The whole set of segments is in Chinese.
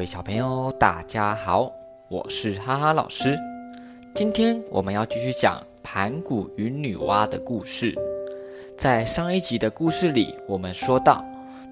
各位小朋友，大家好，我是哈哈老师。今天我们要继续讲盘古与女娲的故事。在上一集的故事里，我们说到，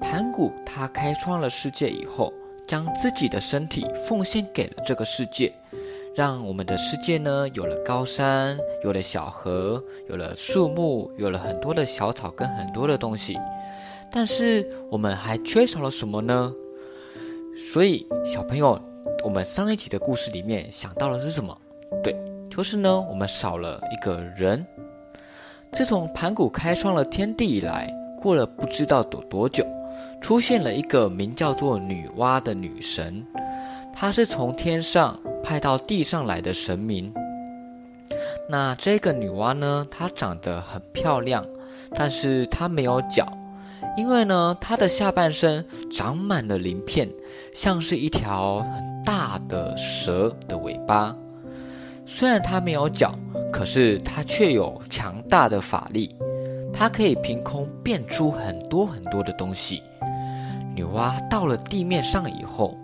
盘古他开创了世界以后，将自己的身体奉献给了这个世界，让我们的世界呢有了高山，有了小河，有了树木，有了很多的小草跟很多的东西。但是我们还缺少了什么呢？所以，小朋友，我们上一集的故事里面想到的是什么？对，就是呢，我们少了一个人。自从盘古开创了天地以来，过了不知道多多久，出现了一个名叫做女娲的女神。她是从天上派到地上来的神明。那这个女娲呢，她长得很漂亮，但是她没有脚。因为呢，它的下半身长满了鳞片，像是一条很大的蛇的尾巴。虽然它没有脚，可是它却有强大的法力，它可以凭空变出很多很多的东西。女娲到了地面上以后，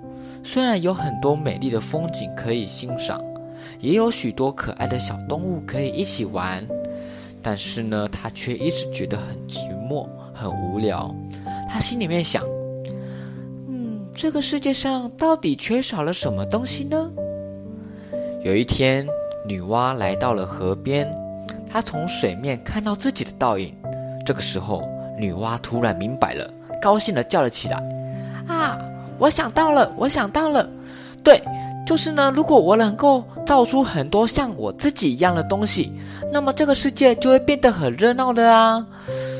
虽然有很多美丽的风景可以欣赏，也有许多可爱的小动物可以一起玩，但是呢，她却一直觉得很寂寞。很无聊，他心里面想：“嗯，这个世界上到底缺少了什么东西呢？”有一天，女娲来到了河边，她从水面看到自己的倒影。这个时候，女娲突然明白了，高兴的叫了起来：“啊，我想到了，我想到了！对，就是呢，如果我能够造出很多像我自己一样的东西，那么这个世界就会变得很热闹的啊！”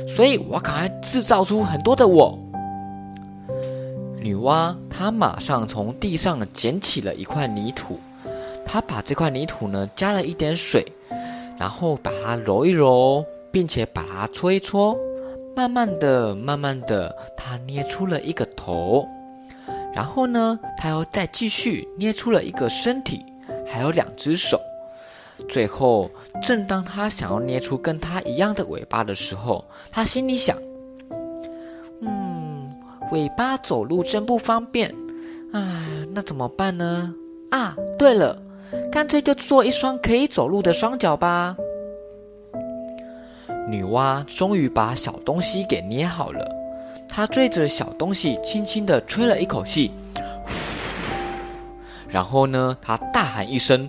所以我赶快制造出很多的我。女娲她马上从地上捡起了一块泥土，她把这块泥土呢加了一点水，然后把它揉一揉，并且把它搓一搓，慢慢的、慢慢的，她捏出了一个头。然后呢，她又再继续捏出了一个身体，还有两只手。最后，正当他想要捏出跟他一样的尾巴的时候，他心里想：“嗯，尾巴走路真不方便，唉，那怎么办呢？啊，对了，干脆就做一双可以走路的双脚吧。”女娲终于把小东西给捏好了，她对着小东西轻轻地吹了一口气，然后呢，她大喊一声：“！”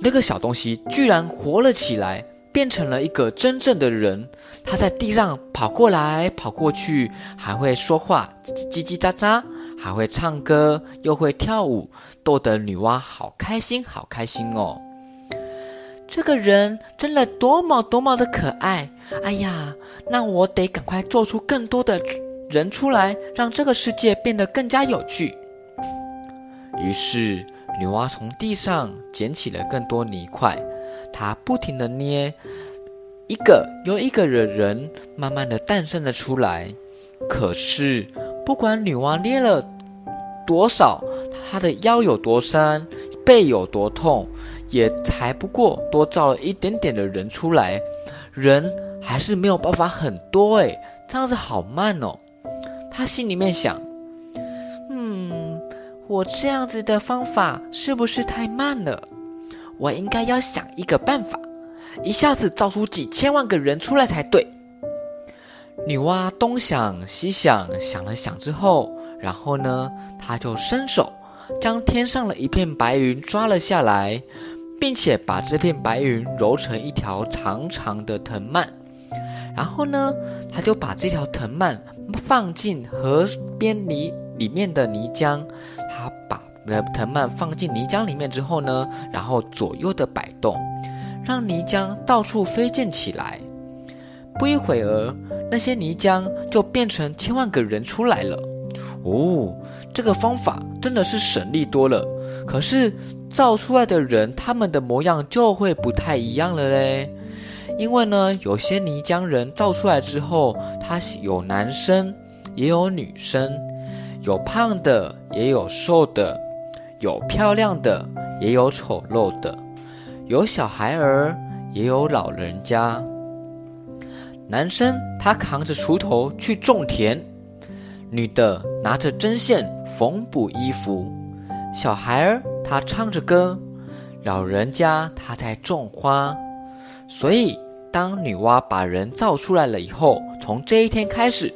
那个小东西居然活了起来，变成了一个真正的人。他在地上跑过来跑过去，还会说话，叽叽喳喳，还会唱歌，又会跳舞，逗得女娲好开心，好开心哦！这个人真的多么多么的可爱！哎呀，那我得赶快做出更多的人出来，让这个世界变得更加有趣。于是。女娲从地上捡起了更多泥块，她不停地捏，一个又一个的人慢慢的诞生了出来。可是，不管女娲捏了多少，她的腰有多酸，背有多痛，也才不过多造了一点点的人出来，人还是没有办法很多诶，这样子好慢哦。她心里面想。我这样子的方法是不是太慢了？我应该要想一个办法，一下子造出几千万个人出来才对。女娲东想西想，想了想之后，然后呢，她就伸手将天上的一片白云抓了下来，并且把这片白云揉成一条长长的藤蔓，然后呢，她就把这条藤蔓放进河边泥里面的泥浆。藤蔓放进泥浆里面之后呢，然后左右的摆动，让泥浆到处飞溅起来。不一会儿，那些泥浆就变成千万个人出来了。哦，这个方法真的是省力多了。可是造出来的人，他们的模样就会不太一样了嘞。因为呢，有些泥浆人造出来之后，他有男生，也有女生，有胖的，也有瘦的，有漂亮的，也有丑陋的，有小孩儿，也有老人家。男生他扛着锄头去种田。女的拿着针线缝补衣服，小孩儿他唱着歌，老人家他在种花。所以，当女娲把人造出来了以后，从这一天开始，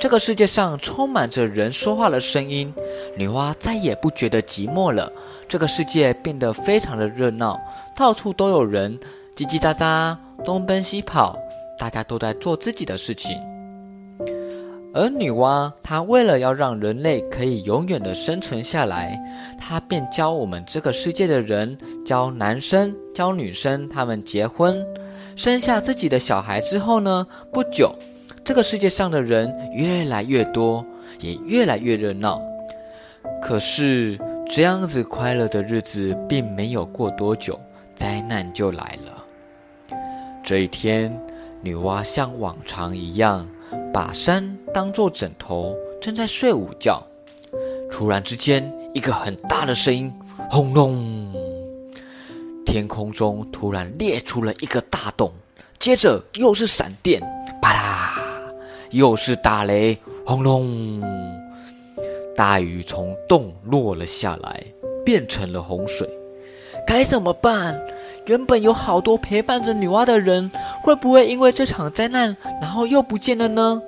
这个世界上充满着人说话的声音。女娲再也不觉得寂寞了，这个世界变得非常的热闹，到处都有人叽叽喳喳，东奔西跑，大家都在做自己的事情。而女娲，她为了要让人类可以永远的生存下来，她便教我们这个世界的人，教男生、教女生，他们结婚，生下自己的小孩之后呢，不久，这个世界上的人越来越多，也越来越热闹。可是这样子快乐的日子并没有过多久，灾难就来了。这一天，女娲像往常一样。把山当作枕头，正在睡午觉。突然之间，一个很大的声音，轰隆！天空中突然裂出了一个大洞，接着又是闪电，又是打雷，轰隆！大雨从洞落了下来，变成了洪水。该怎么办？原本有好多陪伴着女娲的人，会不会因为这场灾难，然后又不见了呢？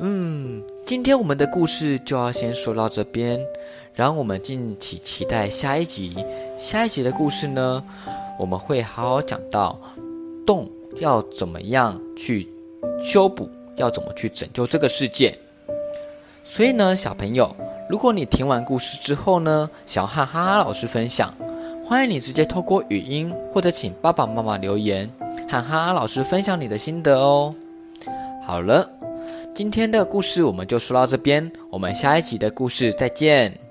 嗯，今天我们的故事就要先说到这边，让我们敬请期待下一集。下一集的故事呢，我们会好好讲到洞要怎么样去修补，要怎么去拯救这个世界。所以呢，小朋友，如果你听完故事之后呢，想要和哈哈老师分享。欢迎你直接透过语音，或者请爸爸妈妈留言，和哈哈老师分享你的心得哦。好了，今天的故事我们就说到这边，我们下一集的故事再见。